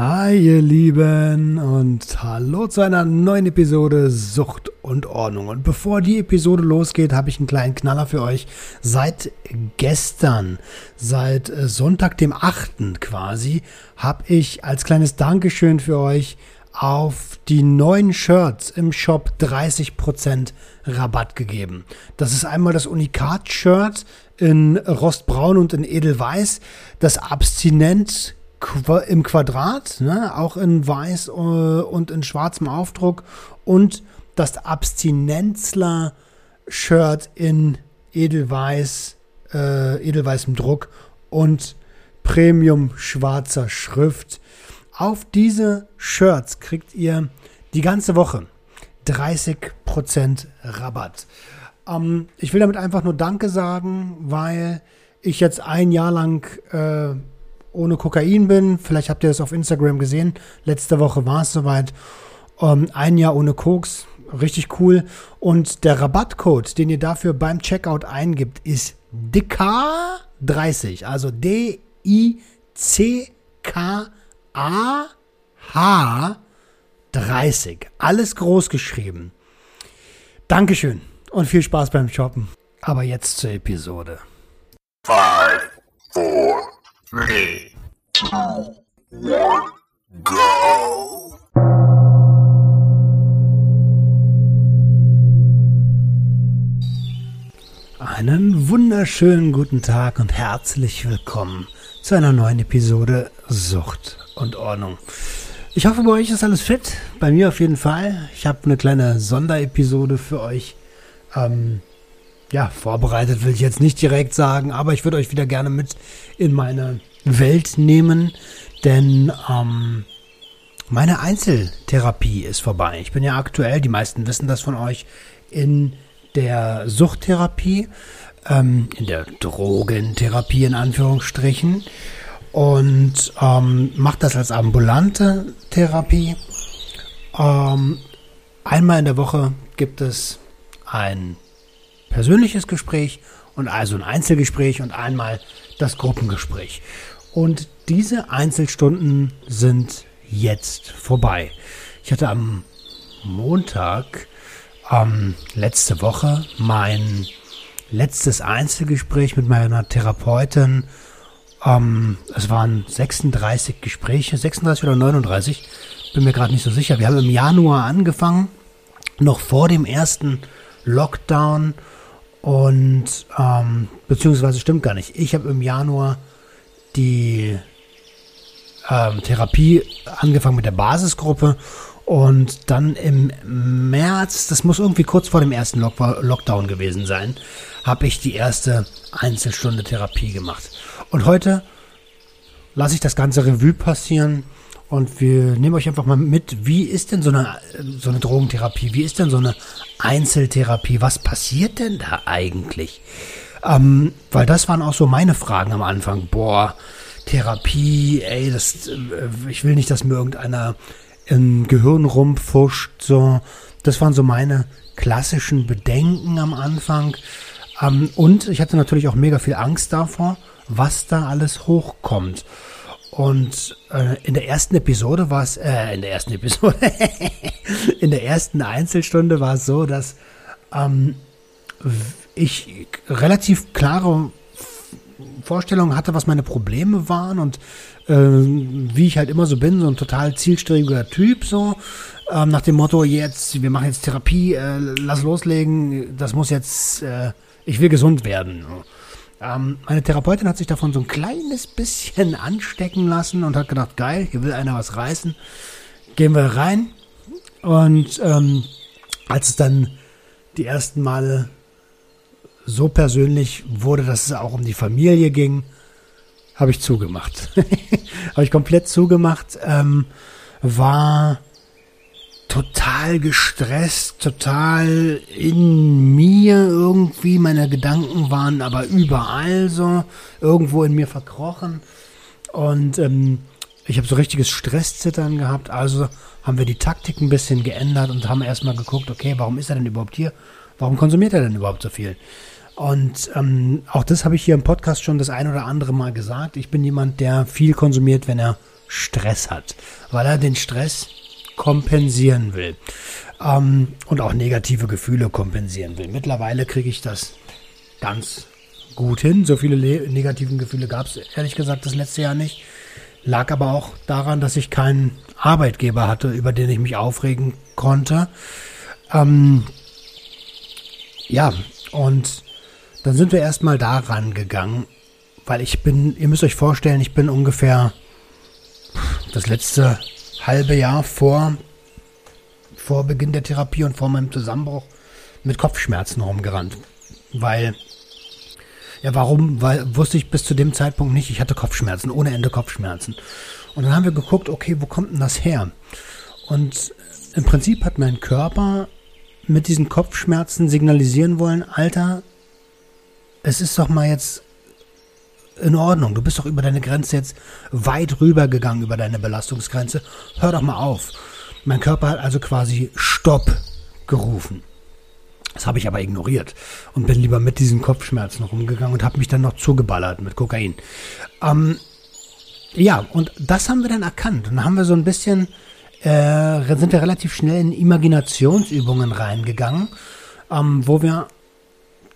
Hi ihr Lieben und hallo zu einer neuen Episode Sucht und Ordnung. Und bevor die Episode losgeht, habe ich einen kleinen Knaller für euch. Seit gestern, seit äh, Sonntag dem 8. quasi, habe ich als kleines Dankeschön für euch auf die neuen Shirts im Shop 30% Rabatt gegeben. Das ist einmal das Unikat-Shirt in Rostbraun und in Edelweiß, das Abstinent im Quadrat, ne? auch in weiß äh, und in schwarzem Aufdruck und das Abstinenzler Shirt in edelweiß, äh, edelweißem Druck und Premium schwarzer Schrift. Auf diese Shirts kriegt ihr die ganze Woche 30% Rabatt. Ähm, ich will damit einfach nur Danke sagen, weil ich jetzt ein Jahr lang äh, ohne Kokain bin. Vielleicht habt ihr es auf Instagram gesehen. Letzte Woche war es soweit. Ähm, ein Jahr ohne Koks. Richtig cool. Und der Rabattcode, den ihr dafür beim Checkout eingibt, ist DK30. Also D-I-C-K-A-H 30. Alles groß geschrieben. Dankeschön und viel Spaß beim Shoppen. Aber jetzt zur Episode. Five, four, three! Einen wunderschönen guten Tag und herzlich willkommen zu einer neuen Episode Sucht und Ordnung. Ich hoffe, bei euch ist alles fit. Bei mir auf jeden Fall. Ich habe eine kleine Sonderepisode für euch ähm, ja, vorbereitet will ich jetzt nicht direkt sagen, aber ich würde euch wieder gerne mit in meine Welt nehmen, denn ähm, meine Einzeltherapie ist vorbei. Ich bin ja aktuell, die meisten wissen das von euch, in der Suchttherapie, ähm, in der Drogentherapie in Anführungsstrichen und ähm, mache das als ambulante Therapie. Ähm, einmal in der Woche gibt es ein persönliches Gespräch und also ein Einzelgespräch und einmal das Gruppengespräch. Und diese Einzelstunden sind jetzt vorbei. Ich hatte am Montag ähm, letzte Woche mein letztes Einzelgespräch mit meiner Therapeutin. Ähm, es waren 36 Gespräche, 36 oder 39, bin mir gerade nicht so sicher. Wir haben im Januar angefangen, noch vor dem ersten Lockdown und ähm, beziehungsweise stimmt gar nicht. Ich habe im Januar die ähm, Therapie angefangen mit der Basisgruppe und dann im März, das muss irgendwie kurz vor dem ersten Lock Lockdown gewesen sein, habe ich die erste Einzelstunde Therapie gemacht. Und heute lasse ich das ganze Revue passieren und wir nehmen euch einfach mal mit, wie ist denn so eine, so eine Drogentherapie? Wie ist denn so eine Einzeltherapie? Was passiert denn da eigentlich? Ähm, weil das waren auch so meine Fragen am Anfang. Boah, Therapie, ey, das, äh, ich will nicht, dass mir irgendeiner im Gehirn rumfuscht. So, das waren so meine klassischen Bedenken am Anfang. Ähm, und ich hatte natürlich auch mega viel Angst davor, was da alles hochkommt. Und äh, in der ersten Episode war es, äh, in der ersten Episode, in der ersten Einzelstunde war es so, dass ähm, ich relativ klare Vorstellungen hatte, was meine Probleme waren und äh, wie ich halt immer so bin, so ein total zielstrebiger Typ, so ähm, nach dem Motto, jetzt, wir machen jetzt Therapie, äh, lass loslegen, das muss jetzt, äh, ich will gesund werden. So. Ähm, meine Therapeutin hat sich davon so ein kleines bisschen anstecken lassen und hat gedacht, geil, hier will einer was reißen. Gehen wir rein. Und ähm, als es dann die ersten Male so persönlich wurde, dass es auch um die Familie ging, habe ich zugemacht. habe ich komplett zugemacht. Ähm, war total gestresst, total in mir irgendwie. Meine Gedanken waren aber überall so, irgendwo in mir verkrochen. Und ähm, ich habe so richtiges Stresszittern gehabt. Also haben wir die Taktik ein bisschen geändert und haben erstmal geguckt, okay, warum ist er denn überhaupt hier? Warum konsumiert er denn überhaupt so viel? Und ähm, auch das habe ich hier im Podcast schon das ein oder andere Mal gesagt. Ich bin jemand, der viel konsumiert, wenn er Stress hat, weil er den Stress kompensieren will ähm, und auch negative Gefühle kompensieren will. Mittlerweile kriege ich das ganz gut hin. So viele negativen Gefühle gab es ehrlich gesagt das letzte Jahr nicht. Lag aber auch daran, dass ich keinen Arbeitgeber hatte, über den ich mich aufregen konnte. Ähm, ja, und dann sind wir erstmal da rangegangen, weil ich bin, ihr müsst euch vorstellen, ich bin ungefähr das letzte halbe Jahr vor, vor Beginn der Therapie und vor meinem Zusammenbruch mit Kopfschmerzen rumgerannt. Weil, ja, warum? Weil wusste ich bis zu dem Zeitpunkt nicht, ich hatte Kopfschmerzen, ohne Ende Kopfschmerzen. Und dann haben wir geguckt, okay, wo kommt denn das her? Und im Prinzip hat mein Körper mit diesen Kopfschmerzen signalisieren wollen, Alter, es ist doch mal jetzt in Ordnung. Du bist doch über deine Grenze jetzt weit rüber gegangen, über deine Belastungsgrenze. Hör doch mal auf. Mein Körper hat also quasi Stopp gerufen. Das habe ich aber ignoriert und bin lieber mit diesen Kopfschmerzen rumgegangen und habe mich dann noch zugeballert mit Kokain. Ähm, ja, und das haben wir dann erkannt. Und dann haben wir so ein bisschen, äh, sind wir relativ schnell in Imaginationsübungen reingegangen, ähm, wo wir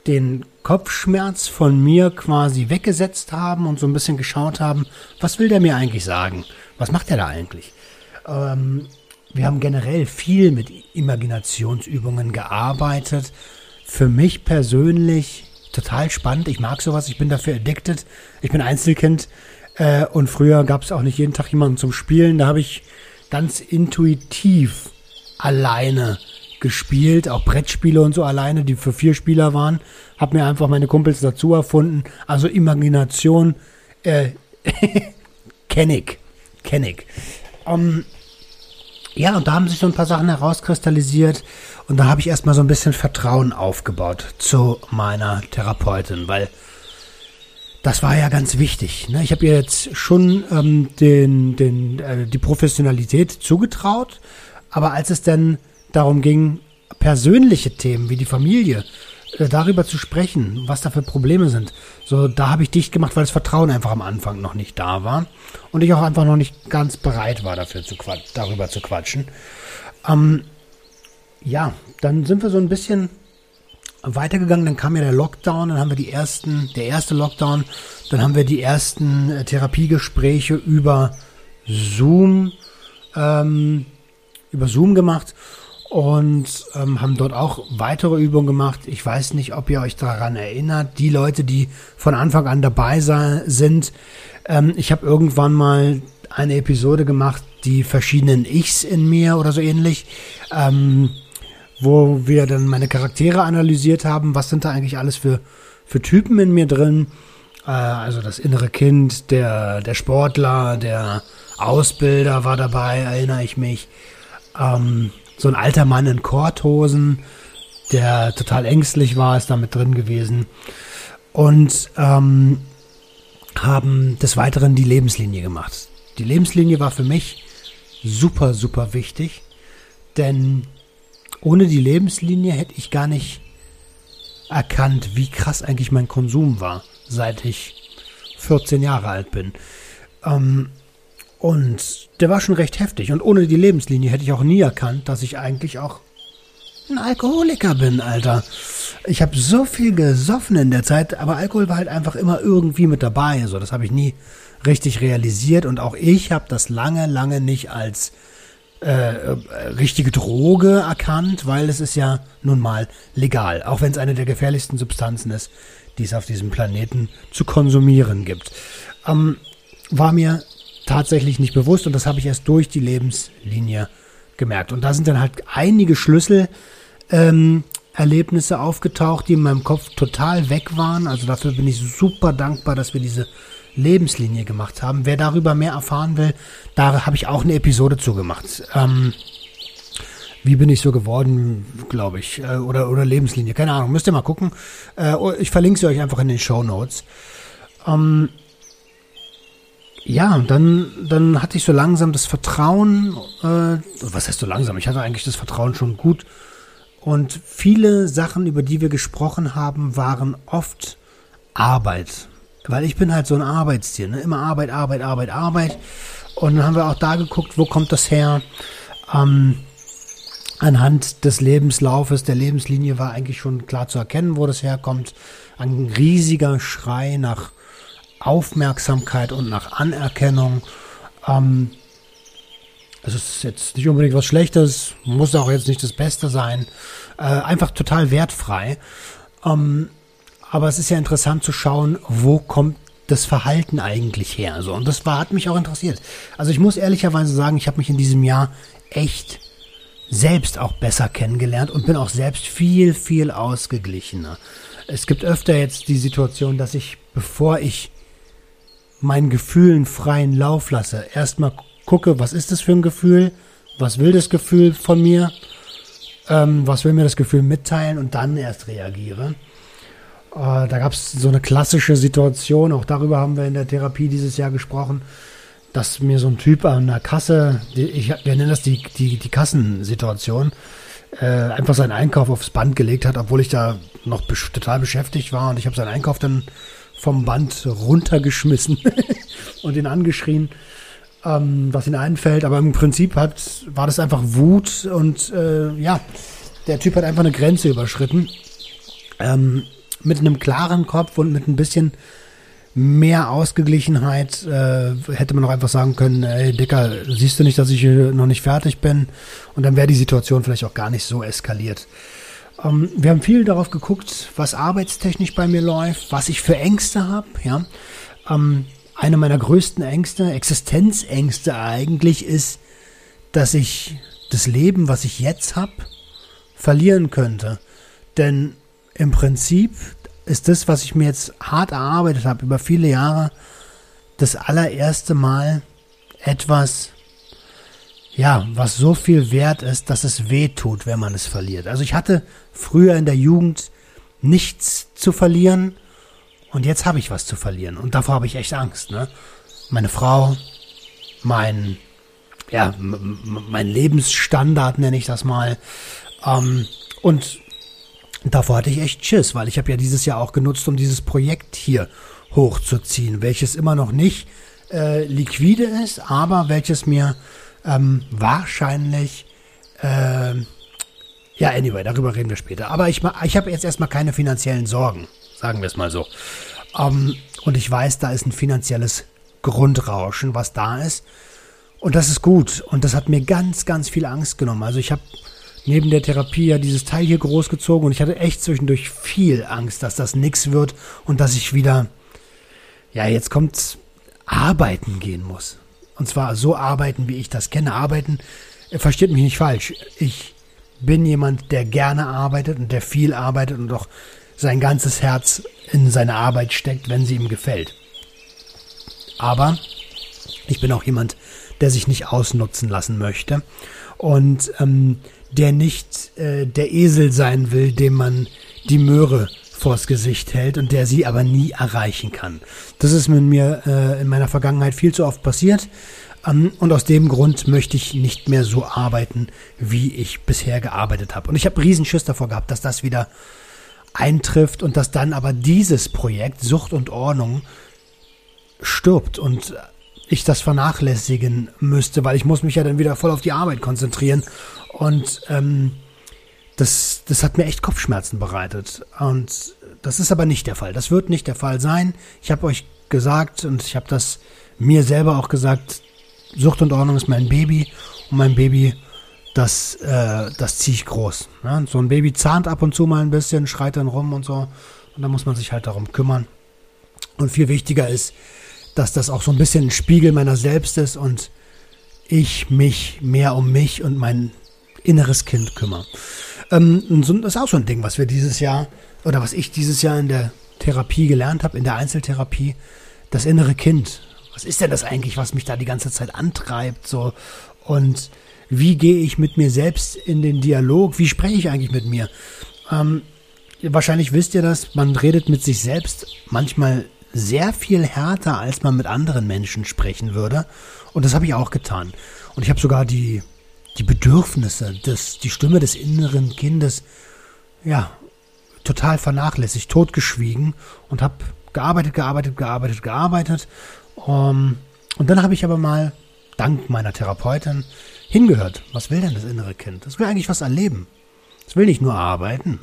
den Kopfschmerz von mir quasi weggesetzt haben und so ein bisschen geschaut haben, was will der mir eigentlich sagen? Was macht er da eigentlich? Ähm, wir haben generell viel mit Imaginationsübungen gearbeitet. Für mich persönlich total spannend. Ich mag sowas. Ich bin dafür addicted. Ich bin Einzelkind. Äh, und früher gab es auch nicht jeden Tag jemanden zum Spielen. Da habe ich ganz intuitiv alleine gespielt, auch Brettspiele und so alleine, die für vier Spieler waren. Hab mir einfach meine Kumpels dazu erfunden. Also Imagination, äh, kenn ich, kenn ich. Um, ja, und da haben sich so ein paar Sachen herauskristallisiert und da habe ich erstmal so ein bisschen Vertrauen aufgebaut zu meiner Therapeutin, weil das war ja ganz wichtig. Ne? Ich habe ihr jetzt schon ähm, den, den, äh, die Professionalität zugetraut, aber als es dann darum ging, persönliche Themen wie die Familie, äh, darüber zu sprechen, was da für Probleme sind. So, da habe ich dicht gemacht, weil das Vertrauen einfach am Anfang noch nicht da war und ich auch einfach noch nicht ganz bereit war, dafür zu darüber zu quatschen. Ähm, ja, dann sind wir so ein bisschen weitergegangen, dann kam ja der Lockdown, dann haben wir die ersten, der erste Lockdown, dann haben wir die ersten äh, Therapiegespräche über Zoom, ähm, über Zoom gemacht und ähm, haben dort auch weitere Übungen gemacht. Ich weiß nicht, ob ihr euch daran erinnert. Die Leute, die von Anfang an dabei sind, ähm, ich habe irgendwann mal eine Episode gemacht, die verschiedenen Ichs in mir oder so ähnlich, ähm, wo wir dann meine Charaktere analysiert haben. Was sind da eigentlich alles für, für Typen in mir drin? Äh, also das innere Kind, der, der Sportler, der Ausbilder war dabei, erinnere ich mich. Ähm, so ein alter Mann in Korthosen, der total ängstlich war, ist damit drin gewesen. Und ähm, haben des Weiteren die Lebenslinie gemacht. Die Lebenslinie war für mich super, super wichtig, denn ohne die Lebenslinie hätte ich gar nicht erkannt, wie krass eigentlich mein Konsum war, seit ich 14 Jahre alt bin. Ähm, und der war schon recht heftig. Und ohne die Lebenslinie hätte ich auch nie erkannt, dass ich eigentlich auch ein Alkoholiker bin, Alter. Ich habe so viel gesoffen in der Zeit, aber Alkohol war halt einfach immer irgendwie mit dabei. So, das habe ich nie richtig realisiert. Und auch ich habe das lange, lange nicht als äh, richtige Droge erkannt, weil es ist ja nun mal legal, auch wenn es eine der gefährlichsten Substanzen ist, die es auf diesem Planeten zu konsumieren gibt. Ähm, war mir tatsächlich nicht bewusst und das habe ich erst durch die Lebenslinie gemerkt. Und da sind dann halt einige Schlüsselerlebnisse ähm, aufgetaucht, die in meinem Kopf total weg waren. Also dafür bin ich super dankbar, dass wir diese Lebenslinie gemacht haben. Wer darüber mehr erfahren will, da habe ich auch eine Episode zugemacht. Ähm, wie bin ich so geworden, glaube ich, äh, oder, oder Lebenslinie, keine Ahnung, müsst ihr mal gucken. Äh, ich verlinke sie euch einfach in den Show Notes. Ähm, ja, dann, dann hatte ich so langsam das Vertrauen, äh, was heißt so langsam? Ich hatte eigentlich das Vertrauen schon gut. Und viele Sachen, über die wir gesprochen haben, waren oft Arbeit. Weil ich bin halt so ein Arbeitstier, ne? Immer Arbeit, Arbeit, Arbeit, Arbeit. Und dann haben wir auch da geguckt, wo kommt das her? Ähm, anhand des Lebenslaufes, der Lebenslinie war eigentlich schon klar zu erkennen, wo das herkommt. Ein riesiger Schrei nach Aufmerksamkeit und nach Anerkennung. Ähm, es ist jetzt nicht unbedingt was Schlechtes, muss auch jetzt nicht das Beste sein. Äh, einfach total wertfrei. Ähm, aber es ist ja interessant zu schauen, wo kommt das Verhalten eigentlich her. So, und das war, hat mich auch interessiert. Also ich muss ehrlicherweise sagen, ich habe mich in diesem Jahr echt selbst auch besser kennengelernt und bin auch selbst viel, viel ausgeglichener. Es gibt öfter jetzt die Situation, dass ich, bevor ich meinen Gefühlen freien Lauf lasse. Erstmal gucke, was ist das für ein Gefühl? Was will das Gefühl von mir? Ähm, was will mir das Gefühl mitteilen? Und dann erst reagiere. Äh, da gab es so eine klassische Situation, auch darüber haben wir in der Therapie dieses Jahr gesprochen, dass mir so ein Typ an der Kasse, die, ich, wir nennen das die, die, die Kassensituation, äh, einfach seinen Einkauf aufs Band gelegt hat, obwohl ich da noch total beschäftigt war und ich habe seinen Einkauf dann vom Band runtergeschmissen und ihn angeschrien, ähm, was ihm einfällt. Aber im Prinzip hat, war das einfach Wut und äh, ja, der Typ hat einfach eine Grenze überschritten. Ähm, mit einem klaren Kopf und mit ein bisschen mehr Ausgeglichenheit äh, hätte man auch einfach sagen können, ey Dicker, siehst du nicht, dass ich noch nicht fertig bin? Und dann wäre die Situation vielleicht auch gar nicht so eskaliert. Ähm, wir haben viel darauf geguckt, was arbeitstechnisch bei mir läuft, was ich für Ängste habe. Ja? Ähm, eine meiner größten Ängste, Existenzängste eigentlich, ist, dass ich das Leben, was ich jetzt habe, verlieren könnte. Denn im Prinzip ist das, was ich mir jetzt hart erarbeitet habe über viele Jahre, das allererste Mal etwas, ja, was so viel wert ist, dass es weh tut, wenn man es verliert. Also ich hatte früher in der Jugend nichts zu verlieren und jetzt habe ich was zu verlieren und davor habe ich echt Angst. Ne? Meine Frau, mein, ja, mein Lebensstandard nenne ich das mal ähm, und davor hatte ich echt Schiss, weil ich habe ja dieses Jahr auch genutzt, um dieses Projekt hier hochzuziehen, welches immer noch nicht äh, liquide ist, aber welches mir ähm, wahrscheinlich, äh, ja, anyway, darüber reden wir später. Aber ich, ich habe jetzt erstmal keine finanziellen Sorgen, sagen wir es mal so. Ähm, und ich weiß, da ist ein finanzielles Grundrauschen, was da ist. Und das ist gut. Und das hat mir ganz, ganz viel Angst genommen. Also ich habe neben der Therapie ja dieses Teil hier großgezogen und ich hatte echt zwischendurch viel Angst, dass das nix wird und dass ich wieder, ja, jetzt kommt arbeiten gehen muss. Und zwar so arbeiten, wie ich das kenne. Arbeiten, versteht mich nicht falsch. Ich bin jemand, der gerne arbeitet und der viel arbeitet und auch sein ganzes Herz in seine Arbeit steckt, wenn sie ihm gefällt. Aber ich bin auch jemand, der sich nicht ausnutzen lassen möchte und ähm, der nicht äh, der Esel sein will, dem man die Möhre vors Gesicht hält und der sie aber nie erreichen kann. Das ist mit mir äh, in meiner Vergangenheit viel zu oft passiert. Um, ähm, und aus dem Grund möchte ich nicht mehr so arbeiten, wie ich bisher gearbeitet habe. Und ich habe Riesenschiss davor gehabt, dass das wieder eintrifft und dass dann aber dieses Projekt Sucht und Ordnung stirbt und ich das vernachlässigen müsste, weil ich muss mich ja dann wieder voll auf die Arbeit konzentrieren. Und ähm, das, das hat mir echt Kopfschmerzen bereitet. Und das ist aber nicht der Fall. Das wird nicht der Fall sein. Ich habe euch gesagt und ich habe das mir selber auch gesagt, Sucht und Ordnung ist mein Baby und mein Baby, das, äh, das ziehe ich groß. Ne? So ein Baby zahnt ab und zu mal ein bisschen, schreit dann rum und so. Und da muss man sich halt darum kümmern. Und viel wichtiger ist, dass das auch so ein bisschen ein Spiegel meiner selbst ist und ich mich mehr um mich und mein inneres Kind kümmere. Ähm, das ist auch so ein Ding, was wir dieses Jahr oder was ich dieses Jahr in der Therapie gelernt habe, in der Einzeltherapie, das innere Kind. Was ist denn das eigentlich, was mich da die ganze Zeit antreibt? So Und wie gehe ich mit mir selbst in den Dialog? Wie spreche ich eigentlich mit mir? Ähm, wahrscheinlich wisst ihr das, man redet mit sich selbst manchmal sehr viel härter, als man mit anderen Menschen sprechen würde. Und das habe ich auch getan. Und ich habe sogar die, die Bedürfnisse, das, die Stimme des inneren Kindes, ja, total vernachlässigt, totgeschwiegen und habe gearbeitet, gearbeitet, gearbeitet, gearbeitet. Um, ähm, und dann habe ich aber mal, dank meiner Therapeutin, hingehört. Was will denn das innere Kind? Das will eigentlich was erleben. Es will nicht nur arbeiten.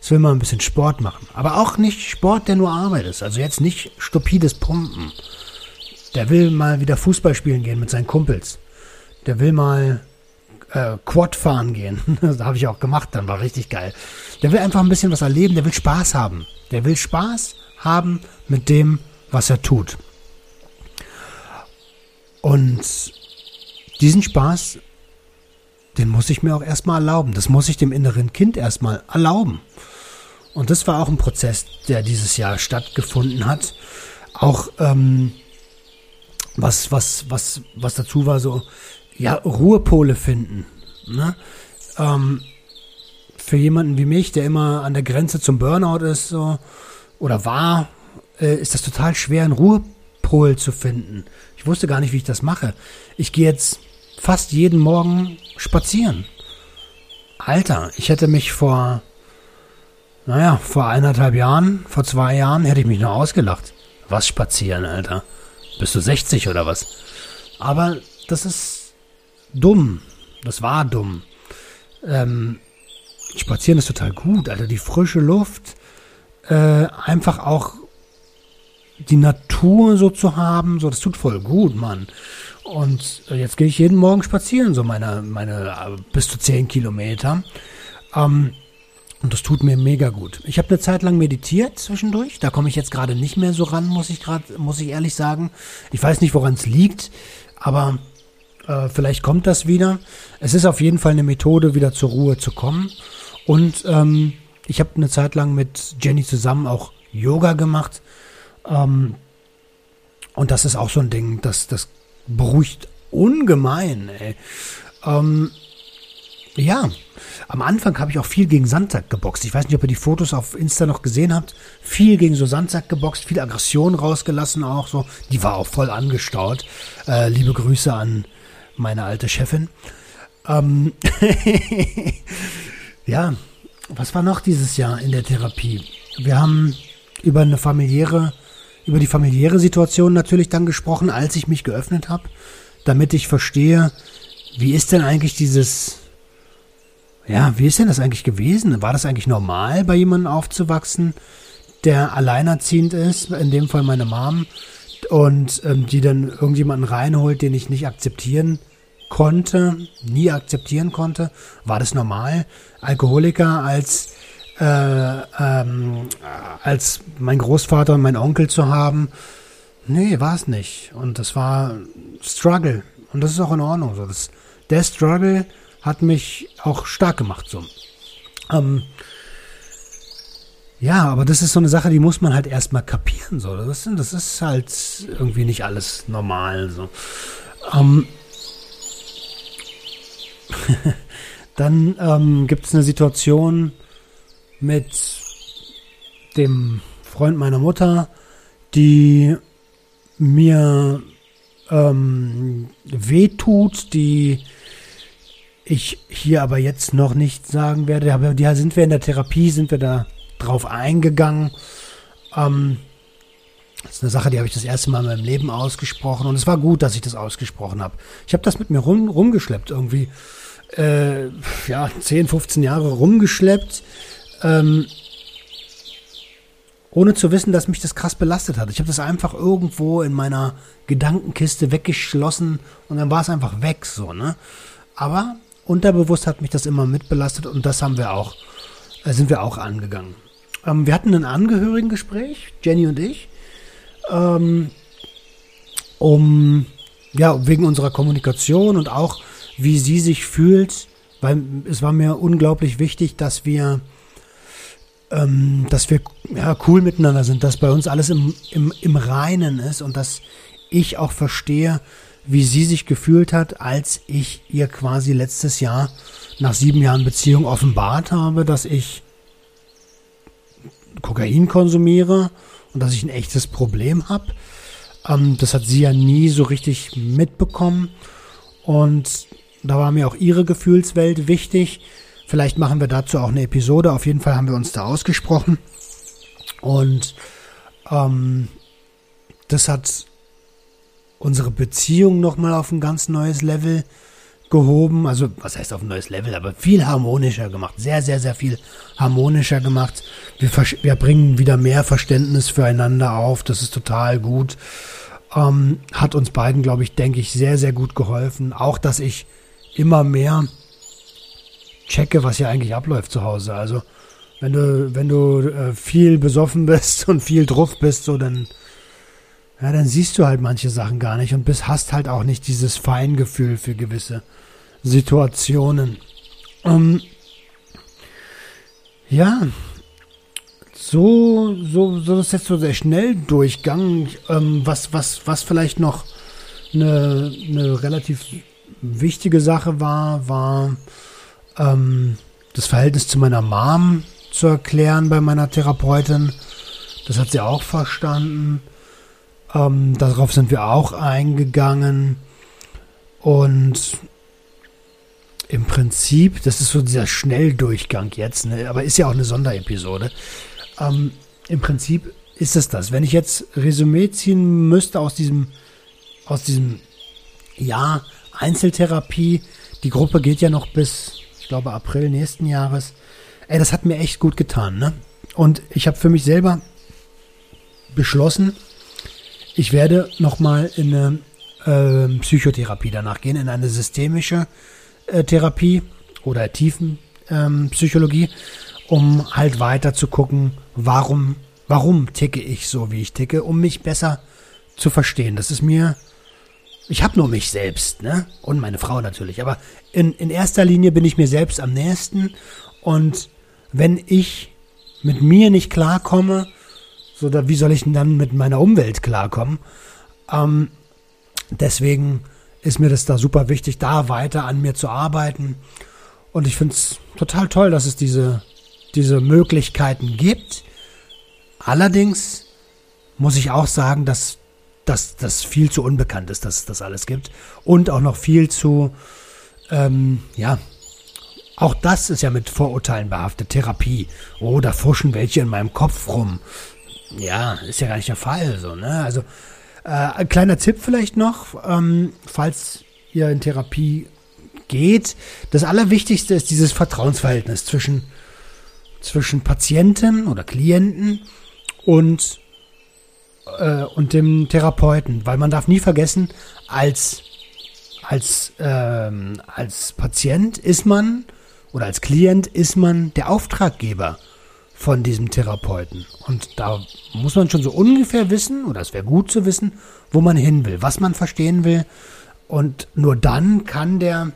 Es will mal ein bisschen Sport machen. Aber auch nicht Sport, der nur Arbeit ist. Also jetzt nicht stupides Pumpen. Der will mal wieder Fußball spielen gehen mit seinen Kumpels. Der will mal äh, Quad fahren gehen. das habe ich auch gemacht, dann war richtig geil. Der will einfach ein bisschen was erleben, der will Spaß haben. Der will Spaß haben mit dem, was er tut. Und diesen Spaß, den muss ich mir auch erstmal erlauben. Das muss ich dem inneren Kind erstmal erlauben. Und das war auch ein Prozess, der dieses Jahr stattgefunden hat. Auch ähm, was, was, was, was dazu war, so, ja, Ruhepole finden. Ne? Ähm, für jemanden wie mich, der immer an der Grenze zum Burnout ist, so, oder war, äh, ist das total schwer, einen Ruhepol zu finden. Ich wusste gar nicht, wie ich das mache. Ich gehe jetzt fast jeden Morgen spazieren. Alter, ich hätte mich vor, naja, vor eineinhalb Jahren, vor zwei Jahren, hätte ich mich nur ausgelacht. Was spazieren, Alter? Bist du 60 oder was? Aber das ist dumm. Das war dumm. Ähm, spazieren ist total gut, Alter. Die frische Luft, äh, einfach auch die Natur so zu haben, so, das tut voll gut, Mann. Und äh, jetzt gehe ich jeden Morgen spazieren, so meine, meine äh, bis zu 10 Kilometer. Ähm, und das tut mir mega gut. Ich habe eine Zeit lang meditiert zwischendurch. Da komme ich jetzt gerade nicht mehr so ran, muss ich gerade, muss ich ehrlich sagen. Ich weiß nicht, woran es liegt, aber äh, vielleicht kommt das wieder. Es ist auf jeden Fall eine Methode, wieder zur Ruhe zu kommen. Und ähm, ich habe eine Zeit lang mit Jenny zusammen auch Yoga gemacht. Ähm, und das ist auch so ein Ding, das, das beruhigt ungemein. Ey. Ähm, ja, am Anfang habe ich auch viel gegen Sandsack geboxt. Ich weiß nicht, ob ihr die Fotos auf Insta noch gesehen habt. Viel gegen so Sandsack geboxt, viel Aggression rausgelassen auch so. Die war auch voll angestaut. Äh, liebe Grüße an meine alte Chefin. Ähm ja, was war noch dieses Jahr in der Therapie? Wir haben über eine familiäre, über die familiäre Situation natürlich dann gesprochen, als ich mich geöffnet habe, damit ich verstehe, wie ist denn eigentlich dieses, ja, wie ist denn das eigentlich gewesen? War das eigentlich normal, bei jemandem aufzuwachsen, der alleinerziehend ist, in dem Fall meine Mom, und ähm, die dann irgendjemanden reinholt, den ich nicht akzeptieren konnte, nie akzeptieren konnte? War das normal, Alkoholiker als äh, ähm, als mein Großvater und mein Onkel zu haben? Nee, war es nicht. Und das war Struggle. Und das ist auch in Ordnung. So, das, der Struggle hat mich auch stark gemacht. So. Ähm, ja, aber das ist so eine Sache, die muss man halt erstmal kapieren. So. Das, das ist halt irgendwie nicht alles normal. So. Ähm, Dann ähm, gibt es eine Situation mit dem Freund meiner Mutter, die mir ähm, wehtut, die ich hier aber jetzt noch nicht sagen werde. Aber die sind wir in der Therapie, sind wir da drauf eingegangen. Ähm, das ist eine Sache, die habe ich das erste Mal in meinem Leben ausgesprochen und es war gut, dass ich das ausgesprochen habe. Ich habe das mit mir rum, rumgeschleppt irgendwie äh, ja, 10, 15 Jahre rumgeschleppt, ähm, ohne zu wissen, dass mich das krass belastet hat. Ich habe das einfach irgendwo in meiner Gedankenkiste weggeschlossen und dann war es einfach weg, so, ne? Aber unterbewusst hat mich das immer mitbelastet und das haben wir auch, äh, sind wir auch angegangen. Ähm, wir hatten ein Angehörigengespräch, Jenny und ich, ähm, um, ja, wegen unserer Kommunikation und auch wie sie sich fühlt, weil es war mir unglaublich wichtig, dass wir, ähm, dass wir ja, cool miteinander sind, dass bei uns alles im, im, im Reinen ist und dass ich auch verstehe, wie sie sich gefühlt hat, als ich ihr quasi letztes Jahr nach sieben Jahren Beziehung offenbart habe, dass ich Kokain konsumiere und dass ich ein echtes Problem habe. Ähm, das hat sie ja nie so richtig mitbekommen. Und da war mir auch ihre Gefühlswelt wichtig. Vielleicht machen wir dazu auch eine Episode. Auf jeden Fall haben wir uns da ausgesprochen. Und ähm, das hat unsere Beziehung nochmal auf ein ganz neues Level gehoben. Also, was heißt auf ein neues Level, aber viel harmonischer gemacht. Sehr, sehr, sehr viel harmonischer gemacht. Wir, wir bringen wieder mehr Verständnis füreinander auf. Das ist total gut. Ähm, hat uns beiden, glaube ich, denke ich, sehr, sehr gut geholfen. Auch, dass ich immer mehr checke, was hier eigentlich abläuft zu Hause. Also, wenn du, wenn du äh, viel besoffen bist und viel drauf bist, so dann ja, dann siehst du halt manche Sachen gar nicht und bist, hast halt auch nicht dieses Feingefühl für gewisse Situationen. Ähm, ja, so, so, so das ist jetzt so der Schnelldurchgang. Ähm, was, was, was vielleicht noch eine, eine relativ wichtige Sache war, war ähm, das Verhältnis zu meiner Mom zu erklären bei meiner Therapeutin. Das hat sie auch verstanden. Ähm, darauf sind wir auch eingegangen. Und im Prinzip, das ist so dieser Schnelldurchgang jetzt, ne? aber ist ja auch eine Sonderepisode. Ähm, Im Prinzip ist es das. Wenn ich jetzt Resümee ziehen müsste aus diesem, aus diesem Jahr Einzeltherapie, die Gruppe geht ja noch bis, ich glaube, April nächsten Jahres. Ey, das hat mir echt gut getan, ne? Und ich habe für mich selber beschlossen, ich werde nochmal in eine äh, Psychotherapie danach gehen, in eine systemische äh, Therapie oder tiefen ähm, um halt weiter zu gucken, warum, warum ticke ich so, wie ich ticke, um mich besser zu verstehen. Das ist mir, ich habe nur mich selbst, ne? Und meine Frau natürlich. Aber in, in erster Linie bin ich mir selbst am nächsten. Und wenn ich mit mir nicht klarkomme, so, da, wie soll ich denn dann mit meiner Umwelt klarkommen? Ähm, deswegen ist mir das da super wichtig, da weiter an mir zu arbeiten. Und ich finde es total toll, dass es diese, diese Möglichkeiten gibt. Allerdings muss ich auch sagen, dass das viel zu unbekannt ist, dass es das alles gibt. Und auch noch viel zu, ähm, ja, auch das ist ja mit Vorurteilen behaftet. Therapie. Oh, da fuschen welche in meinem Kopf rum. Ja, ist ja gar nicht der Fall, so, ne? Also, äh, ein kleiner Tipp vielleicht noch, ähm, falls ihr in Therapie geht. Das Allerwichtigste ist dieses Vertrauensverhältnis zwischen, zwischen Patienten oder Klienten und, äh, und dem Therapeuten. Weil man darf nie vergessen, als, als, ähm, als Patient ist man oder als Klient ist man der Auftraggeber von diesem Therapeuten. Und da muss man schon so ungefähr wissen, oder es wäre gut zu wissen, wo man hin will, was man verstehen will. Und nur dann kann der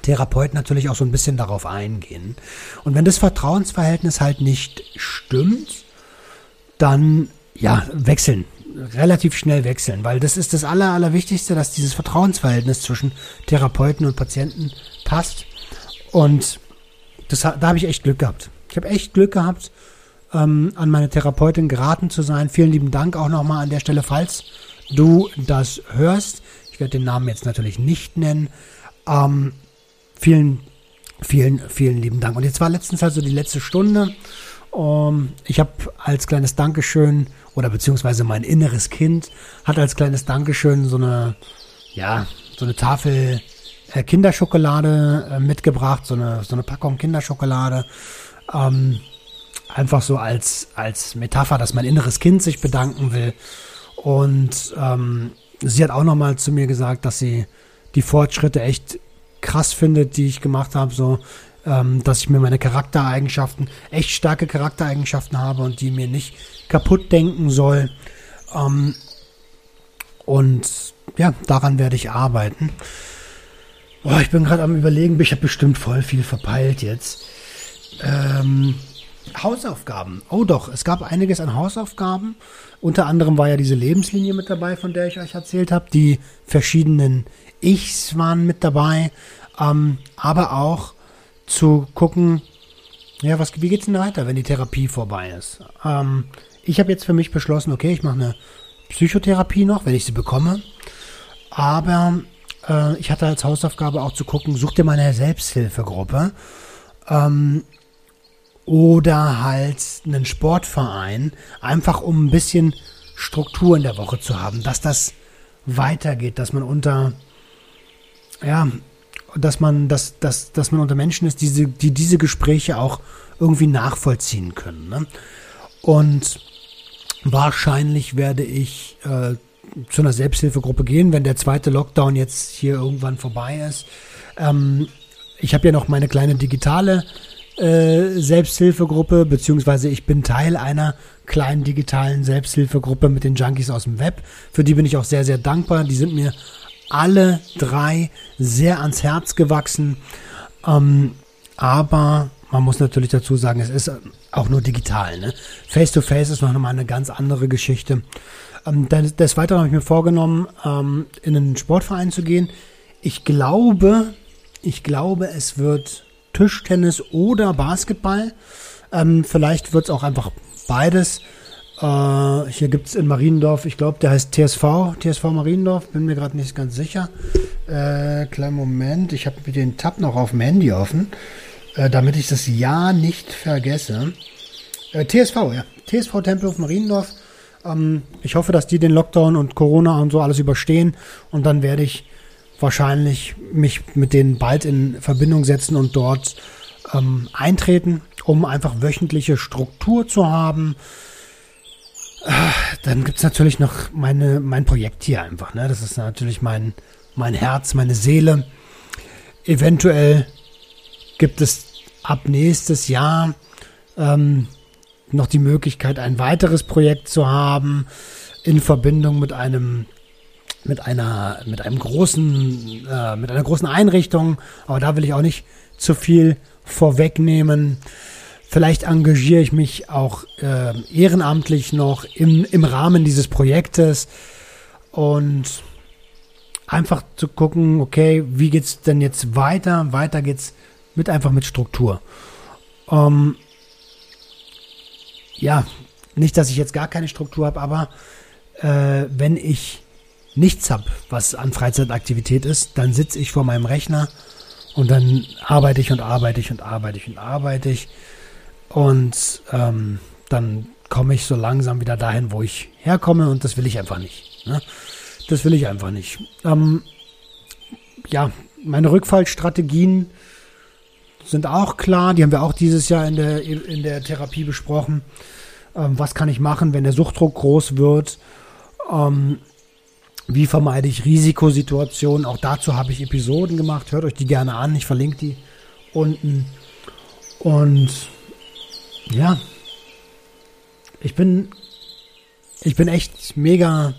Therapeut natürlich auch so ein bisschen darauf eingehen. Und wenn das Vertrauensverhältnis halt nicht stimmt, dann ja, wechseln. Relativ schnell wechseln, weil das ist das Aller, Allerwichtigste, dass dieses Vertrauensverhältnis zwischen Therapeuten und Patienten passt. Und das, da habe ich echt Glück gehabt. Ich habe echt Glück gehabt, ähm, an meine Therapeutin geraten zu sein. Vielen lieben Dank auch nochmal an der Stelle, falls du das hörst. Ich werde den Namen jetzt natürlich nicht nennen. Ähm, vielen, vielen, vielen lieben Dank. Und jetzt war letztens also die letzte Stunde. Um, ähm, ich habe als kleines Dankeschön oder beziehungsweise mein inneres Kind hat als kleines Dankeschön so eine, ja, so eine Tafel äh, Kinderschokolade äh, mitgebracht, so eine, so eine Packung Kinderschokolade. Ähm, einfach so als, als Metapher, dass mein inneres Kind sich bedanken will. Und ähm, sie hat auch nochmal zu mir gesagt, dass sie die Fortschritte echt krass findet, die ich gemacht habe, so ähm, dass ich mir meine Charaktereigenschaften, echt starke Charaktereigenschaften habe und die mir nicht kaputt denken soll. Ähm, und ja, daran werde ich arbeiten. Boah, ich bin gerade am überlegen, ich habe bestimmt voll viel verpeilt jetzt. Ähm, Hausaufgaben. Oh doch, es gab einiges an Hausaufgaben. Unter anderem war ja diese Lebenslinie mit dabei, von der ich euch erzählt habe. Die verschiedenen Ichs waren mit dabei. Ähm, aber auch zu gucken, ja, was, wie geht's denn weiter, wenn die Therapie vorbei ist? Ähm, ich habe jetzt für mich beschlossen, okay, ich mache eine Psychotherapie noch, wenn ich sie bekomme. Aber äh, ich hatte als Hausaufgabe auch zu gucken, such dir mal eine Selbsthilfegruppe. Ähm, oder halt einen Sportverein, einfach um ein bisschen Struktur in der Woche zu haben, dass das weitergeht, dass man unter, ja, dass man, dass, dass, dass man unter Menschen ist, die, die diese Gespräche auch irgendwie nachvollziehen können. Ne? Und wahrscheinlich werde ich äh, zu einer Selbsthilfegruppe gehen, wenn der zweite Lockdown jetzt hier irgendwann vorbei ist. Ähm, ich habe ja noch meine kleine digitale äh, Selbsthilfegruppe, beziehungsweise ich bin Teil einer kleinen digitalen Selbsthilfegruppe mit den Junkies aus dem Web. Für die bin ich auch sehr, sehr dankbar. Die sind mir alle drei sehr ans Herz gewachsen. Ähm, aber man muss natürlich dazu sagen, es ist auch nur digital. Ne? Face-to-Face -face ist noch mal eine ganz andere Geschichte. Ähm, des, des Weiteren habe ich mir vorgenommen, ähm, in einen Sportverein zu gehen. Ich glaube, ich glaube, es wird Tischtennis oder Basketball. Ähm, vielleicht wird es auch einfach beides. Äh, hier gibt es in Mariendorf, ich glaube, der heißt TSV, TSV Mariendorf, bin mir gerade nicht ganz sicher. Äh, kleinen Moment, ich habe den Tab noch auf dem Handy offen, äh, damit ich das Ja nicht vergesse. Äh, TSV, ja. TSV Tempelhof Mariendorf. Ähm, ich hoffe, dass die den Lockdown und Corona und so alles überstehen und dann werde ich wahrscheinlich mich mit denen bald in Verbindung setzen und dort ähm, eintreten, um einfach wöchentliche Struktur zu haben. Äh, dann gibt es natürlich noch meine, mein Projekt hier einfach. Ne? Das ist natürlich mein, mein Herz, meine Seele. Eventuell gibt es ab nächstes Jahr ähm, noch die Möglichkeit, ein weiteres Projekt zu haben in Verbindung mit einem mit einer, mit einem großen, äh, mit einer großen Einrichtung. Aber da will ich auch nicht zu viel vorwegnehmen. Vielleicht engagiere ich mich auch äh, ehrenamtlich noch im, im Rahmen dieses Projektes und einfach zu gucken, okay, wie geht's denn jetzt weiter? Weiter geht's mit einfach mit Struktur. Ähm, ja, nicht, dass ich jetzt gar keine Struktur habe, aber äh, wenn ich nichts habe, was an Freizeitaktivität ist, dann sitze ich vor meinem Rechner und dann arbeite ich und arbeite ich und arbeite ich und arbeite ich. Und ähm, dann komme ich so langsam wieder dahin, wo ich herkomme und das will ich einfach nicht. Ne? Das will ich einfach nicht. Ähm, ja, meine Rückfallstrategien sind auch klar. Die haben wir auch dieses Jahr in der, in der Therapie besprochen. Ähm, was kann ich machen, wenn der Suchtdruck groß wird? Ähm, wie vermeide ich Risikosituationen? Auch dazu habe ich Episoden gemacht. Hört euch die gerne an. Ich verlinke die unten. Und ja, ich bin, ich bin echt mega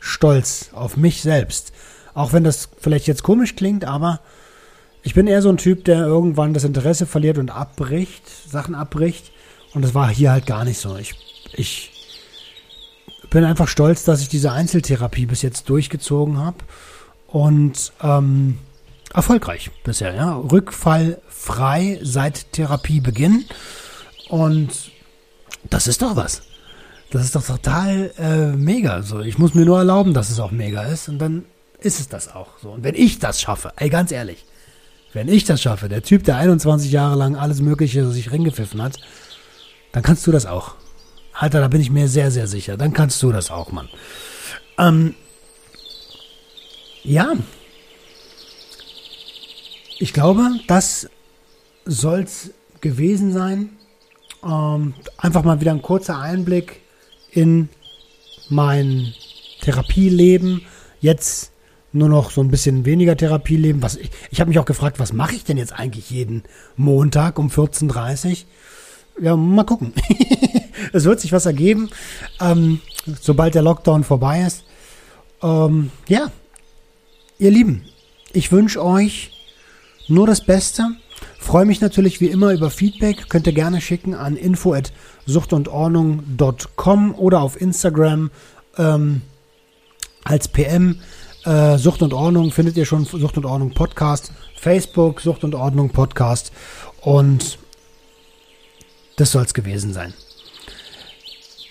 stolz auf mich selbst. Auch wenn das vielleicht jetzt komisch klingt, aber ich bin eher so ein Typ, der irgendwann das Interesse verliert und abbricht, Sachen abbricht. Und das war hier halt gar nicht so. Ich, ich bin einfach stolz, dass ich diese Einzeltherapie bis jetzt durchgezogen habe und ähm, erfolgreich bisher, ja. Rückfallfrei seit Therapiebeginn und das ist doch was. Das ist doch total äh, mega. So, ich muss mir nur erlauben, dass es auch mega ist und dann ist es das auch so. Und wenn ich das schaffe, ey, ganz ehrlich, wenn ich das schaffe, der Typ, der 21 Jahre lang alles Mögliche sich ringepfiffen hat, dann kannst du das auch. Alter, da bin ich mir sehr, sehr sicher. Dann kannst du das auch, Mann. Ähm, ja. Ich glaube, das soll's gewesen sein. Ähm, einfach mal wieder ein kurzer Einblick in mein Therapieleben. Jetzt nur noch so ein bisschen weniger Therapieleben. Was ich ich habe mich auch gefragt, was mache ich denn jetzt eigentlich jeden Montag um 14.30 Uhr? Ja, mal gucken. es wird sich was ergeben, ähm, sobald der Lockdown vorbei ist. Ähm, ja, ihr Lieben, ich wünsche euch nur das Beste. Freue mich natürlich wie immer über Feedback. Könnt ihr gerne schicken an info@suchtundordnung.com oder auf Instagram ähm, als PM. Äh, Sucht und Ordnung findet ihr schon Sucht und Ordnung Podcast, Facebook Sucht und Ordnung Podcast und das soll es gewesen sein.